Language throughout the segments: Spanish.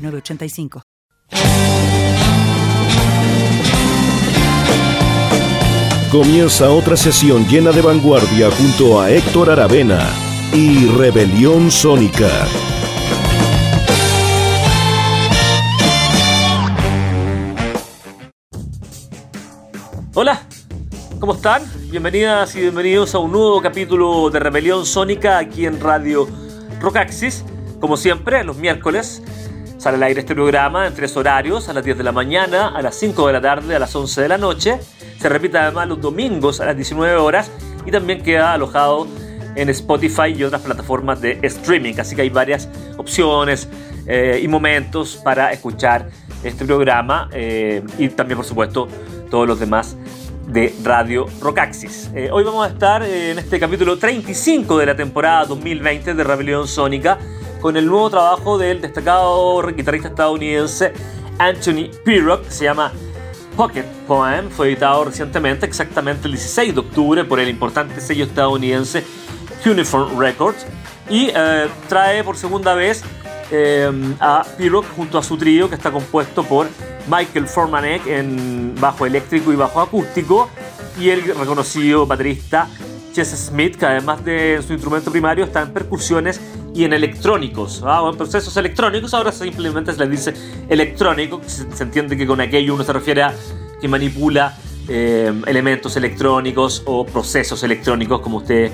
985. Comienza otra sesión llena de vanguardia junto a Héctor Aravena y Rebelión Sónica. Hola, ¿cómo están? Bienvenidas y bienvenidos a un nuevo capítulo de Rebelión Sónica aquí en Radio Rocaxis. Como siempre, los miércoles Sale al aire este programa en tres horarios, a las 10 de la mañana, a las 5 de la tarde, a las 11 de la noche. Se repite además los domingos a las 19 horas y también queda alojado en Spotify y otras plataformas de streaming. Así que hay varias opciones eh, y momentos para escuchar este programa eh, y también, por supuesto, todos los demás de Radio Rocaxis. Eh, hoy vamos a estar en este capítulo 35 de la temporada 2020 de Rebelión Sónica con el nuevo trabajo del destacado guitarrista estadounidense Anthony Pirrock, que se llama Pocket Poem, fue editado recientemente, exactamente el 16 de octubre, por el importante sello estadounidense Uniform Records, y eh, trae por segunda vez eh, a Pirrock junto a su trío, que está compuesto por Michael Formanek en bajo eléctrico y bajo acústico, y el reconocido baterista Chess Smith, que además de su instrumento primario está en percusiones y en electrónicos, ¿ah? en procesos electrónicos, ahora simplemente se le dice electrónico, se, entiende que con aquello uno se refiere a que manipula eh, elementos electrónicos o procesos electrónicos, como ustedes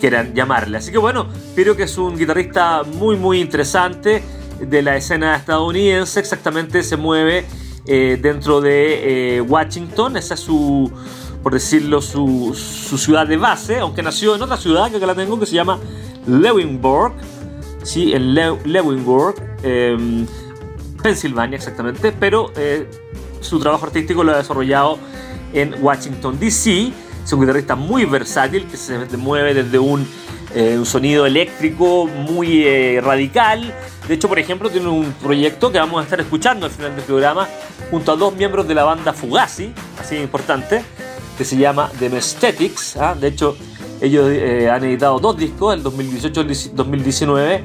quieran llamarle. Así que bueno, creo que es un guitarrista muy muy interesante de la escena estadounidense, exactamente se mueve eh, dentro de eh, Washington, esa es su por decirlo, su, ciudad de base, aunque nació en otra ciudad que acá la tengo, que se llama Leavenworth, ¿sí? en Le em, Pensilvania exactamente, pero eh, su trabajo artístico lo ha desarrollado en Washington, D.C. Es un guitarrista muy versátil que se mueve desde un, eh, sonido eléctrico muy eh, radical. De hecho, por ejemplo, tiene un proyecto que vamos a estar escuchando al final del programa junto a dos miembros de la banda Fugazi, así importante que se llama The Mesthetics. ¿ah? De hecho, ellos eh, han editado dos discos, el 2018 y el 2019,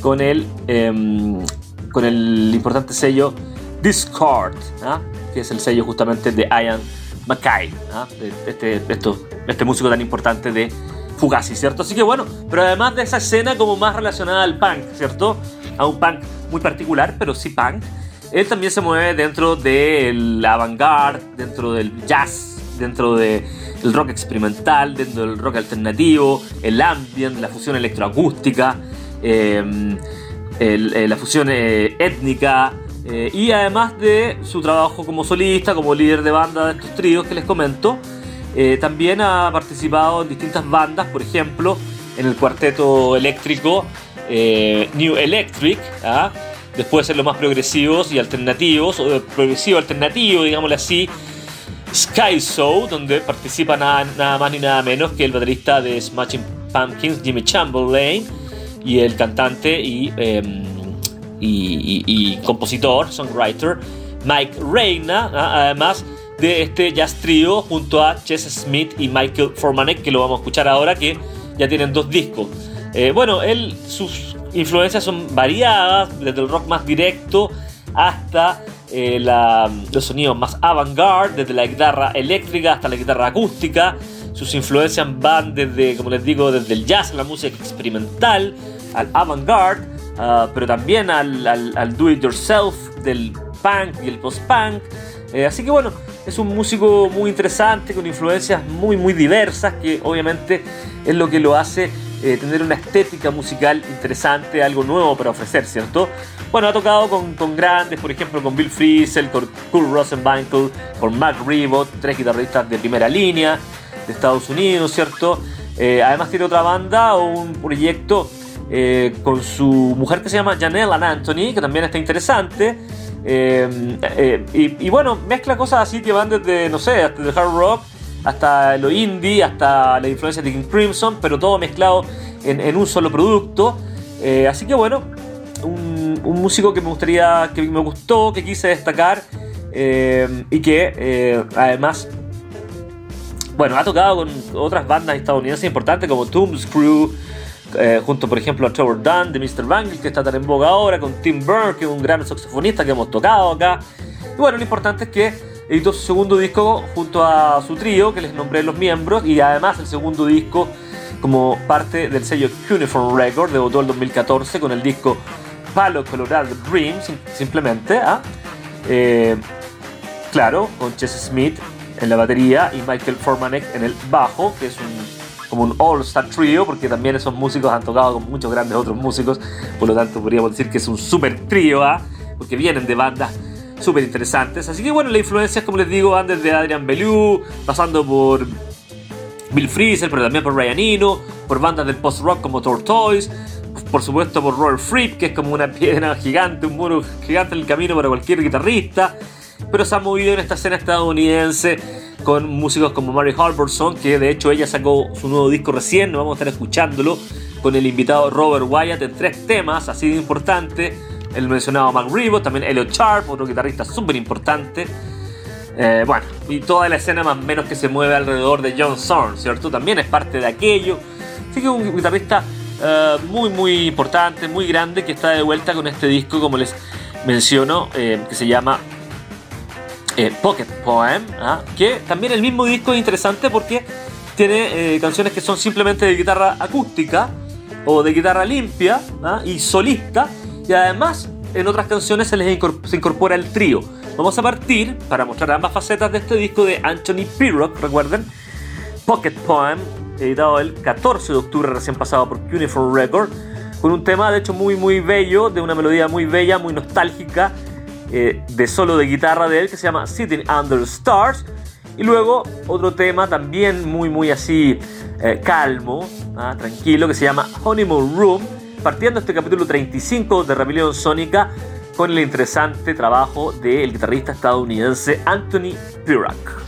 con el, em, con el importante sello Discord, ¿ah? que es el sello justamente de Ian Mackay, ¿ah? este, este músico tan importante de Fugazi, ¿cierto? Así que bueno, pero además de esa escena como más relacionada al punk, ¿cierto? A un punk muy particular, pero sí punk. Él también se mueve dentro del avant-garde, dentro del jazz, dentro del rock experimental, dentro del rock alternativo, el ambient, la fusión electroacústica, em, eh, la fusión eh, étnica. Eh, y además de su trabajo como solista, como líder de banda de estos tríos que les comento, también ha participado en distintas bandas, por ejemplo, en el cuarteto eléctrico New Electric, ¿ah? después de ser los más progresivos y alternativos, o progresivo alternativo, digámoslo así, Sky Show, donde participa nada, más ni nada menos que el baterista de Smashing Pumpkins, Jimmy Chamberlain, y el cantante em, y, y, compositor, songwriter, Mike Reina, además de este jazz trio junto a Chess Smith y Michael Formanek, que lo vamos a escuchar ahora, que ya tienen dos discos. Eh, bueno, él, sus influencias son variadas, desde el rock más directo hasta eh, los sonidos más avant-garde, desde la guitarra eléctrica hasta la guitarra acústica. Sus influencias van desde, como les digo, desde el jazz, la música experimental, al avant-garde, ah, pero también al, do-it-yourself del punk y el post-punk. Eh, así que bueno, es un músico muy interesante, con influencias muy, muy diversas, que obviamente es lo que lo hace eh, tener una estética musical interesante, algo nuevo para ofrecer, ¿cierto? Bueno, ha tocado con, grandes, por ejemplo, con Bill Frisell, con Kurt Rosenwinkel, con Mark Ribot, tres guitarristas de primera línea de Estados Unidos, ¿cierto? Eh, además tiene otra banda o un proyecto eh, con su mujer que se llama Janelle and Anthony, que también está interesante. Y, bueno, mezcla cosas así que van desde, no sé, desde el hard rock hasta lo indie, hasta la influencia de King Crimson, pero todo mezclado en, un solo producto. así que bueno, un, músico que me gustaría, que me gustó, que quise destacar y que además bueno, ha tocado con otras bandas estadounidenses importantes como Tombscrew, eh, junto por ejemplo a Trevor Dunn de Mr. Bangle, que está tan en boga ahora, con Tim Byrne, que es un gran saxofonista que hemos tocado acá. Y bueno, lo importante es que editó su segundo disco junto a su trío, que les nombré los miembros, y además el segundo disco como parte del sello Cuneiform Record, debutó el 2014 con el disco Palo Colorado Dreams, simplemente. ¿ah? Eh, claro, con Chess Smith en la batería y Michael Formanek en el bajo, que es un como un all-star trio, porque también esos músicos han tocado con muchos grandes otros músicos, por lo tanto podríamos decir que es un super trío, ¿ah? porque vienen de bandas súper interesantes. Así que bueno, las influencias, como les digo, van desde Adrian Bellew, pasando por Bill Freezer, pero también por Ryan Eno, por bandas del post-rock como Tortoise, por supuesto por Robert Fripp, que es como una piedra gigante, un muro gigante en el camino para cualquier guitarrista pero se ha movido en esta escena estadounidense con músicos como Mary Halvorson, que de hecho ella sacó su nuevo disco recién, vamos a estar escuchándolo con el invitado Robert Wyatt en tres temas, así de importante. El mencionado Mac Rebo, también Elliot Sharp, otro guitarrista súper importante. Eh, bueno, y toda la escena más o menos que se mueve alrededor de John Zorn, ¿cierto? También es parte de aquello. Así que un guitarrista eh, muy, muy importante, muy grande, que está de vuelta con este disco, como les menciono, eh, que se llama Pocket Poem, ¿ah? que también el mismo disco es interesante porque tiene canciones que son simplemente de guitarra acústica o de guitarra limpia ¿ah? y solista, y además en otras canciones se les incorpora el trío. Vamos a partir para mostrar ambas facetas de este disco de Anthony Pirrock, recuerden, Pocket Poem, editado el 14 de octubre recién pasado por Cuneiform Record, con un tema de hecho muy muy bello, de una melodía muy bella, muy nostálgica, eh, de solo de guitarra de él que se llama Sitting Under Stars. Y luego otro tema también muy, muy así eh, calmo, ¿ah? tranquilo, que se llama Honeymoon Room, partiendo este capítulo 35 de Rebelión Sónica con el interesante trabajo del guitarrista estadounidense Anthony Pirac.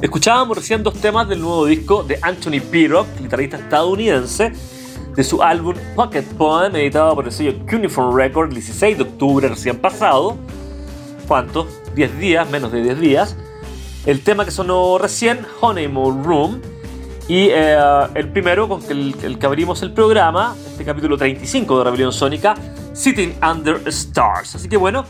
Escuchábamos recién dos temas del nuevo disco de Anthony Pirog, guitarrista estadounidense, de su álbum Pocket Poem, editado por el sello Cuneiform Records el 16 de octubre recién pasado. ¿Cuántos? 10 días, menos de 10 días. El tema que sonó recién, Honeymoon Room. Y eh, el primero con el, el, que abrimos el programa, este capítulo 35 de Rebelión Sónica, Sitting Under Stars. Así que bueno,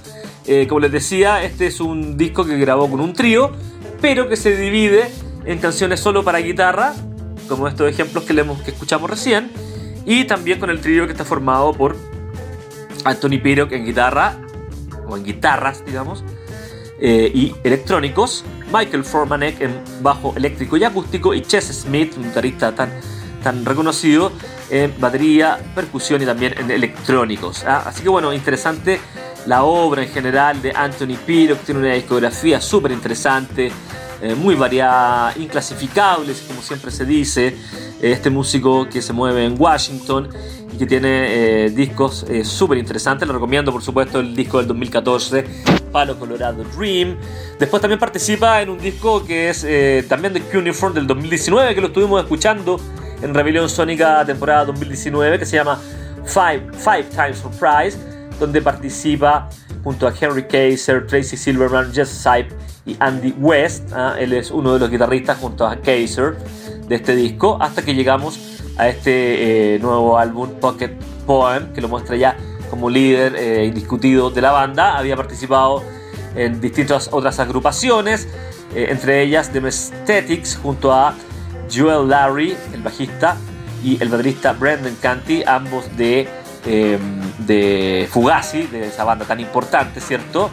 eh, como les decía, este es un disco que grabó con un trío, pero que se divide en canciones solo para guitarra, como estos ejemplos que, leemos, que escuchamos recién, y también con el trío que está formado por Anthony Pirok en guitarra, o en guitarras, digamos, eh, y electrónicos, Michael Formanek en bajo eléctrico y acústico, y Chess Smith, un guitarrista tan, tan reconocido, en batería, percusión y también en electrónicos. ¿ah? Así que bueno, interesante la obra en general de Anthony Pirok, tiene una discografía súper interesante, eh, muy variada, inclasificable, como siempre se dice. Este músico que se mueve en Washington y que tiene eh, discos eh, súper interesantes. Le recomiendo, por supuesto, el disco del 2014, Palo Colorado Dream. Después también participa en un disco que es también de Cuneiform del 2019, que lo estuvimos escuchando en Rebelión Sónica temporada 2019, que se llama Five, Five Times Surprise donde participa junto a Henry Kaiser, Tracy Silverman, Jess Sipe y Andy West. ¿ah? Él es uno de los guitarristas junto a Kaiser de este disco, hasta que llegamos a este eh, nuevo álbum Pocket Poem, que lo muestra ya como líder eh, indiscutido de la banda. Había participado en distintas otras agrupaciones, eh, entre ellas The Mesthetics junto a Joel Larry, el bajista, y el baterista Brendan Canty, ambos de Em, de Fugazi, de esa banda tan importante, ¿cierto?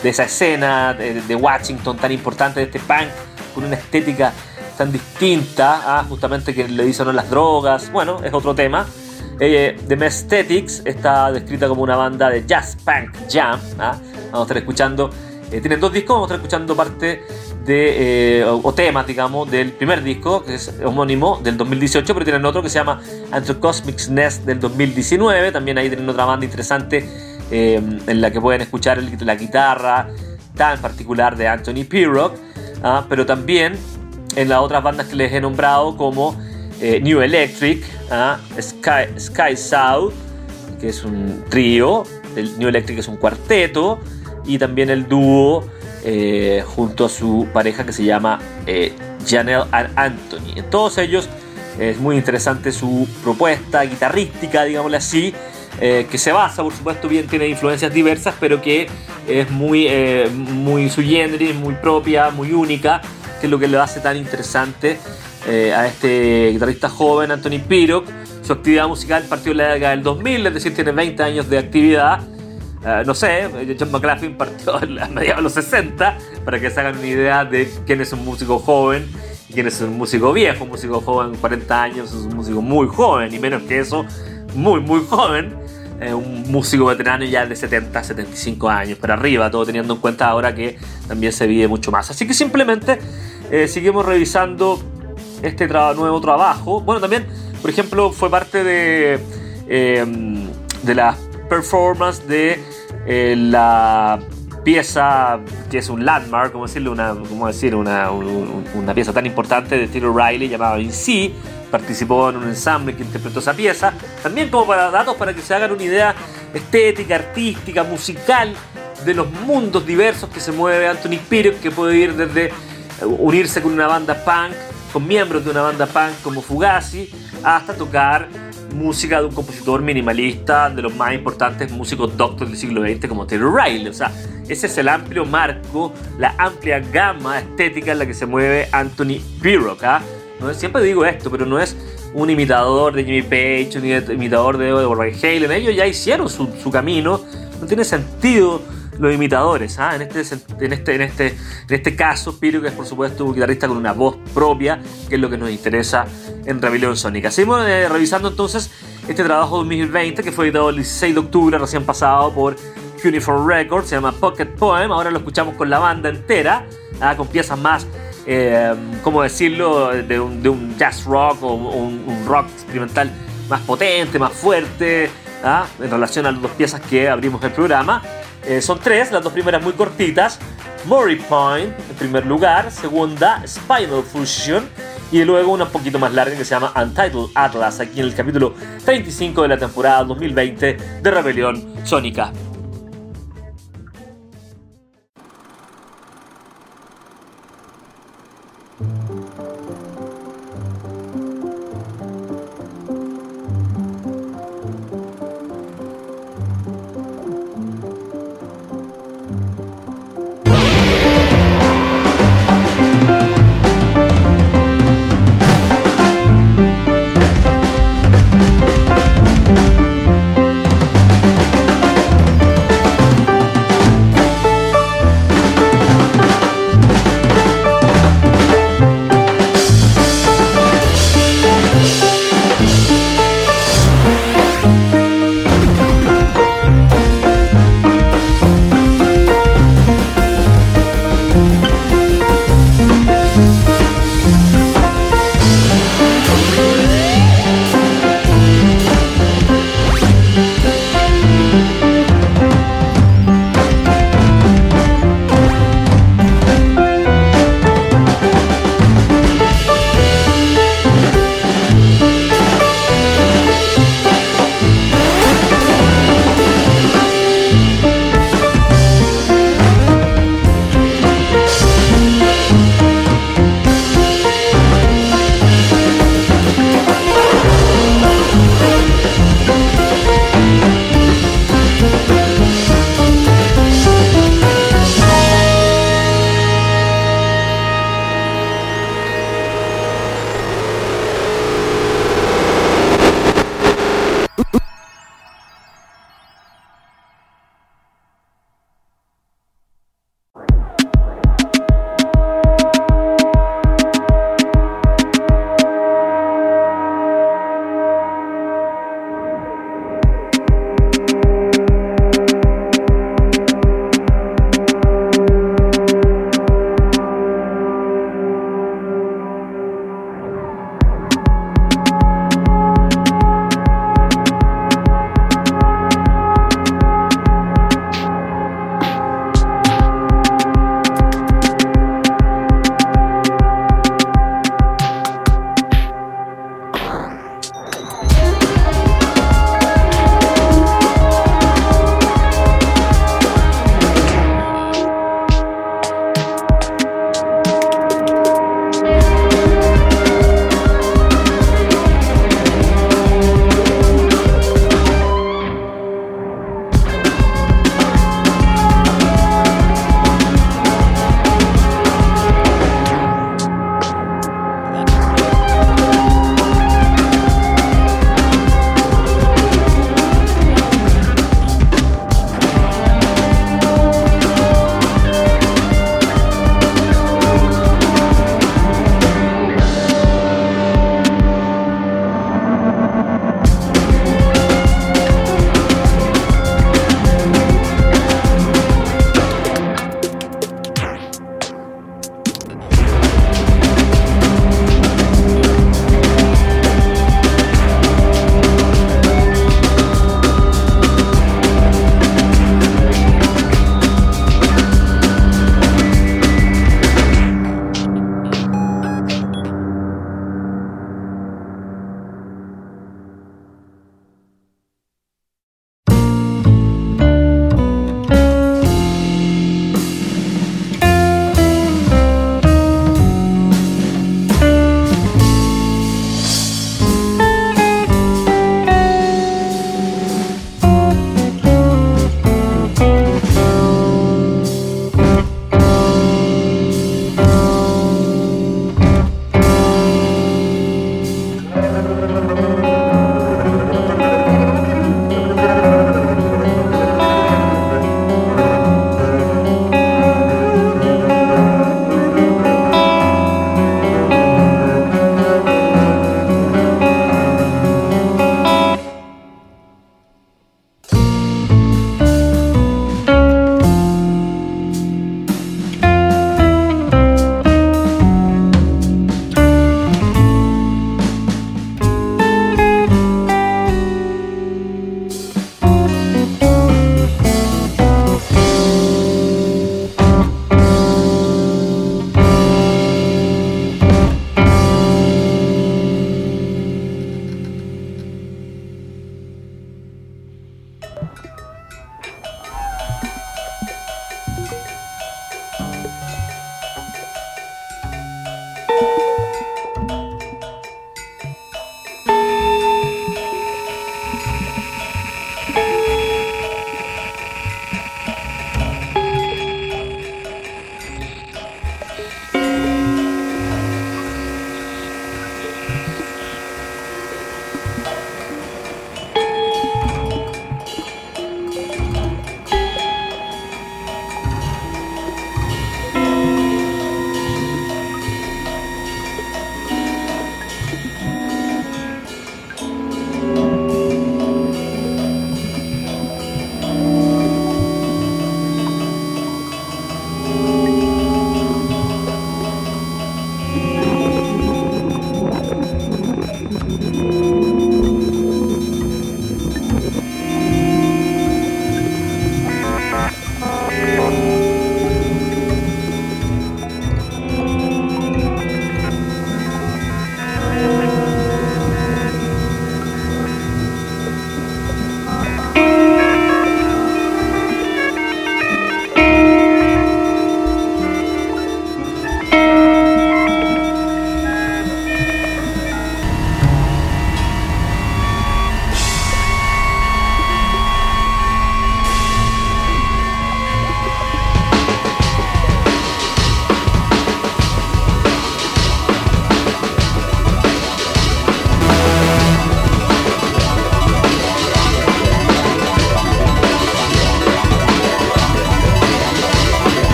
De esa escena de, Washington tan importante, de este punk con una estética tan distinta a justamente que le dicen las drogas. Bueno, es otro tema. Eh, The Mesthetics está descrita como una banda de jazz punk jam. ¿ah? Vamos a estar escuchando. Eh, tienen dos discos, vamos a estar escuchando parte de, eh, o, temas, digamos, del primer disco, que es homónimo, del 2018, pero tienen otro que se llama Anthro-Cosmic Nest del 2019. También ahí tienen otra banda interesante eh, en la que pueden escuchar la guitarra tan particular de Anthony Pirrock, ¿ah? pero también en las otras bandas que les he nombrado como eh, New Electric, ¿ah? Sky, Sky South, que es un trío, el New Electric es un cuarteto, y también el dúo eh, junto a su pareja que se llama eh, Janelle Anthony. En todos ellos es muy interesante su propuesta guitarrística, digámosle así, eh, que se basa, por supuesto, bien tiene influencias diversas, pero que es muy, muy su generis, muy propia, muy única, que es lo que le hace tan interesante a este guitarrista joven, Anthony Pirok. Su actividad musical partió en la década del 2000, es decir, tiene 20 años de actividad eh, no sé, John McLaughlin partió a mediados de los 60 para que se hagan una idea de quién es un músico joven y quién es un músico viejo. Un músico joven, 40 años, es un músico muy joven y menos que eso, muy, muy joven. Eh, un músico veterano ya de 70, 75 años para arriba, todo teniendo en cuenta ahora que también se vive mucho más. Así que simplemente eh, seguimos revisando este nuevo trabajo. Bueno, también, por ejemplo, fue parte de, de las performance de eh, la pieza que es un landmark, como decirlo, una, como decir, una, una pieza tan importante de Taylor Riley llamada In C. Participó en un ensamble que interpretó esa pieza. También como para datos para que se hagan una idea estética, artística, musical de los mundos diversos que se mueve Anthony Spirit, que puede ir desde unirse con una banda punk, con miembros de una banda punk como Fugazi, hasta tocar música de un compositor minimalista, de los más importantes músicos doctores del siglo XX como Taylor Riley. O sea, ese es el amplio marco, la amplia gama estética en la que se mueve Anthony Pirrock. ¿ah? No siempre digo esto, pero no es un imitador de Jimmy Page, un imitador de Van Halen. Ellos ya hicieron su camino. No tiene sentido los imitadores. ¿ah? En, este, en, este, en, este, en este caso, Piro, que es por supuesto un guitarrista con una voz propia, que es lo que nos interesa en Rebelión Sónica. Seguimos eh, revisando entonces este trabajo 2020 que fue editado el 16 de octubre, recién pasado por Uniform Records, se llama Pocket Poem. Ahora lo escuchamos con la banda entera, ¿ah? con piezas más. Eh, ¿Cómo decirlo? De un, jazz rock o un, rock experimental más potente, más fuerte, ¿ah? en relación a las dos piezas que abrimos el programa. Eh, son tres, las dos primeras muy cortitas. Murray Point en primer lugar, segunda Spinal Fusion y luego una poquito más larga que se llama Untitled Atlas, aquí en el capítulo 35 de la temporada 2020 de Rebelión Sónica.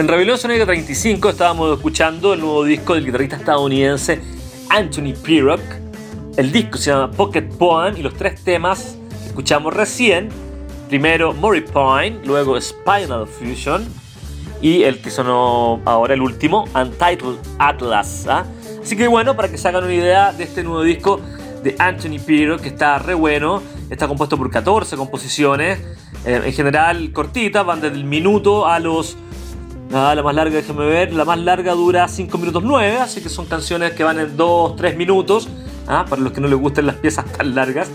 En Rebelión Sónica 35 estábamos escuchando el nuevo disco del guitarrista estadounidense Anthony Pirrock. El disco se llama Pocket Poem y los tres temas que escuchamos recién, primero Murray luego Spinal Fusion y el que sonó ahora el último, Untitled Atlas. ¿ah? Así que bueno, para que se hagan una idea de este nuevo disco de Anthony Pirrock, que está re bueno, está compuesto por 14 composiciones, eh, en general cortitas, van desde el minuto a los Ah, la más larga, déjame ver. La más larga dura 5 minutos 9, así que son canciones que van en 2, 3 minutos. ¿ah? Para los que no les gusten las piezas tan largas.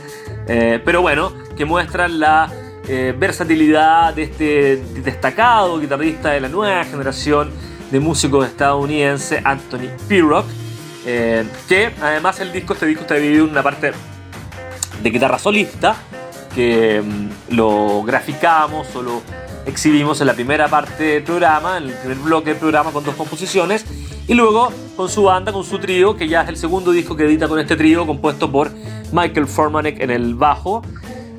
Eh, pero bueno, que muestran la eh, versatilidad de este destacado guitarrista de la nueva generación de músicos estadounidenses, Anthony Pirrock. Eh, que además el disco, este disco está dividido en una parte de guitarra solista, que mm, lo graficamos o lo exhibimos en la primera parte del programa, en el primer bloque del programa con dos composiciones, y luego con su banda, con su trío, que ya es el segundo disco que edita con este trío, compuesto por Michael Formanek en el bajo,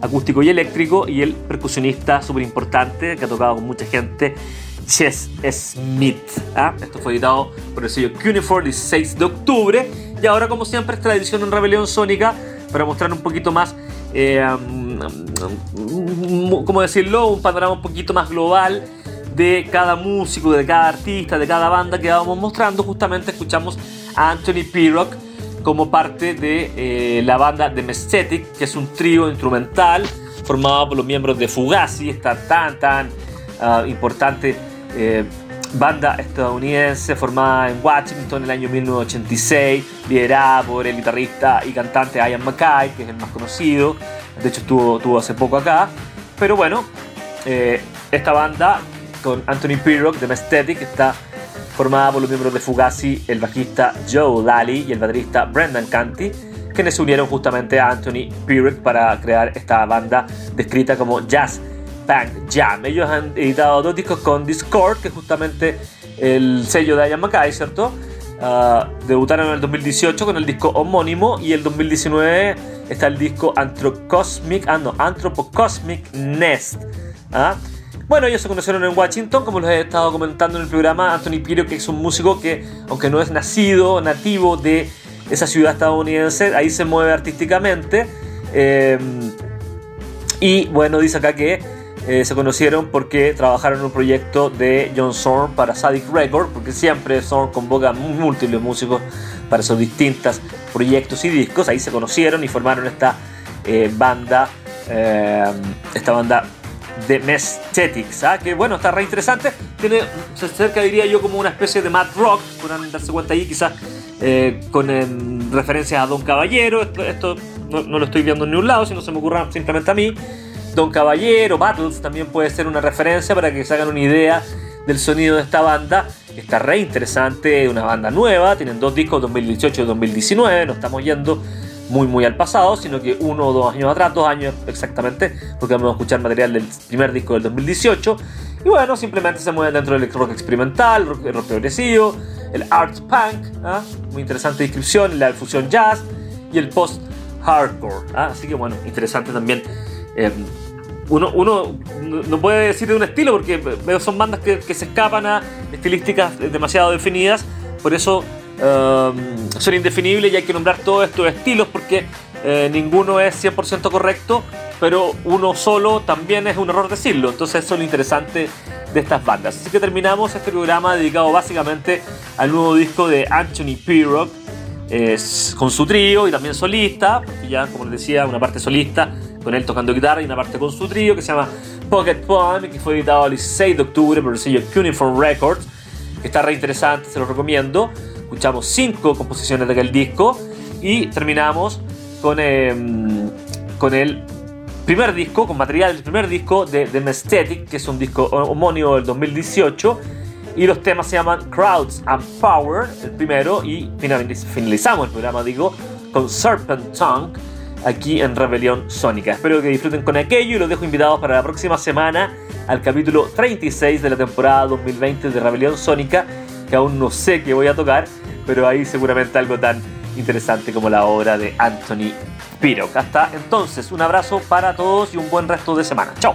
acústico y eléctrico, y el percusionista súper importante que ha tocado con mucha gente, Chess Smith. ¿ah? Esto fue editado por el sello Cuneiform 16 de octubre, y ahora como siempre esta edición en Rebelión Sónica, para mostrar un poquito más eh, ¿cómo decirlo? Un panorama un poquito más global de cada músico, de cada artista, de cada banda que vamos mostrando. Justamente escuchamos a Anthony Pirrock como parte de eh, la banda The Mesthetic, que es un trío instrumental formado por los miembros de Fugazi, esta tan tan ah, importante eh, banda estadounidense formada en Washington en el año 1986, liderada por el guitarrista y cantante Ian MacKay, que es el más conocido, de hecho estuvo, estuvo hace poco acá, pero bueno, eh, esta banda con Anthony Pirrock de Mesthetic está formada por los miembros de Fugazi, el bajista Joe Lally y el baterista Brendan Canty, quienes se unieron justamente a Anthony Pirrock para crear esta banda descrita como Jazz Punk Jam. Ellos han editado dos discos con Discord, que es justamente el sello de Ian Mackay, ¿cierto? Uh, debutaron en el 2018 con el disco homónimo y el 2019 está el disco Anthropocosmic, ah, no, Anthropocosmic Nest. ¿ah? Bueno, ellos se conocieron en Washington, como les he estado comentando en el programa. Anthony Piro, que es un músico que, aunque no es nacido, nativo de esa ciudad estadounidense, ahí se mueve artísticamente. Eh, y bueno, dice acá que eh, se conocieron porque trabajaron en un proyecto de John Zorn para Sadik Record, porque siempre Zorn convoca múltiples músicos para sus distintos proyectos y discos. Ahí se conocieron y formaron esta eh, banda, eh, esta banda de Mesthetics, ¿ah? que bueno, está re interesante. Tiene, se acerca, diría yo, como una especie de mad rock, podrán darse cuenta ahí, quizás con em, referencias a Don Caballero. Esto, no, no, lo estoy viendo en ningún lado, si no se me ocurra simplemente a mí. Don Caballero, Battles también puede ser una referencia para que se hagan una idea del sonido de esta banda. Está re interesante, una banda nueva, tienen dos discos 2018 y 2019, no estamos yendo muy muy al pasado, sino que uno o dos años atrás, dos años exactamente, porque vamos a escuchar material del primer disco del 2018. Y bueno, simplemente se mueven dentro del rock experimental, rock, rock progresivo, el art punk, ¿ah? muy interesante descripción, la fusión jazz y el post hardcore. ¿ah? Así que bueno, interesante también. Eh, uno, uno no puede decir de un estilo porque son bandas que, se escapan a estilísticas demasiado definidas, por eso um, son indefinibles y hay que nombrar todos estos estilos porque eh, ninguno es 100% correcto, pero uno solo también es un error decirlo, entonces eso es lo interesante de estas bandas. Así que terminamos este programa dedicado básicamente al nuevo disco de Anthony Pirrock, con su trío y también solista, porque ya como les decía, una parte solista con él tocando guitarra y una parte con su trío que se llama Pocket Poem, que fue editado el 16 de octubre por el sello Cuneiform Records, que está re interesante, se lo recomiendo. Escuchamos cinco composiciones de aquel disco y terminamos con, em, con el primer disco, con material del primer disco de The Mesthetic, que es un disco homónimo del 2018. Y los temas se llaman Crowds and Power, el primero, y finalizamos el programa, digo, con Serpent Tongue aquí en Rebelión Sónica. Espero que disfruten con aquello y los dejo invitados para la próxima semana al capítulo 36 de la temporada 2020 de Rebelión Sónica, que aún no sé qué voy a tocar, pero ahí seguramente algo tan interesante como la obra de Anthony Piro. Hasta entonces, un abrazo para todos y un buen resto de semana. ¡Chao!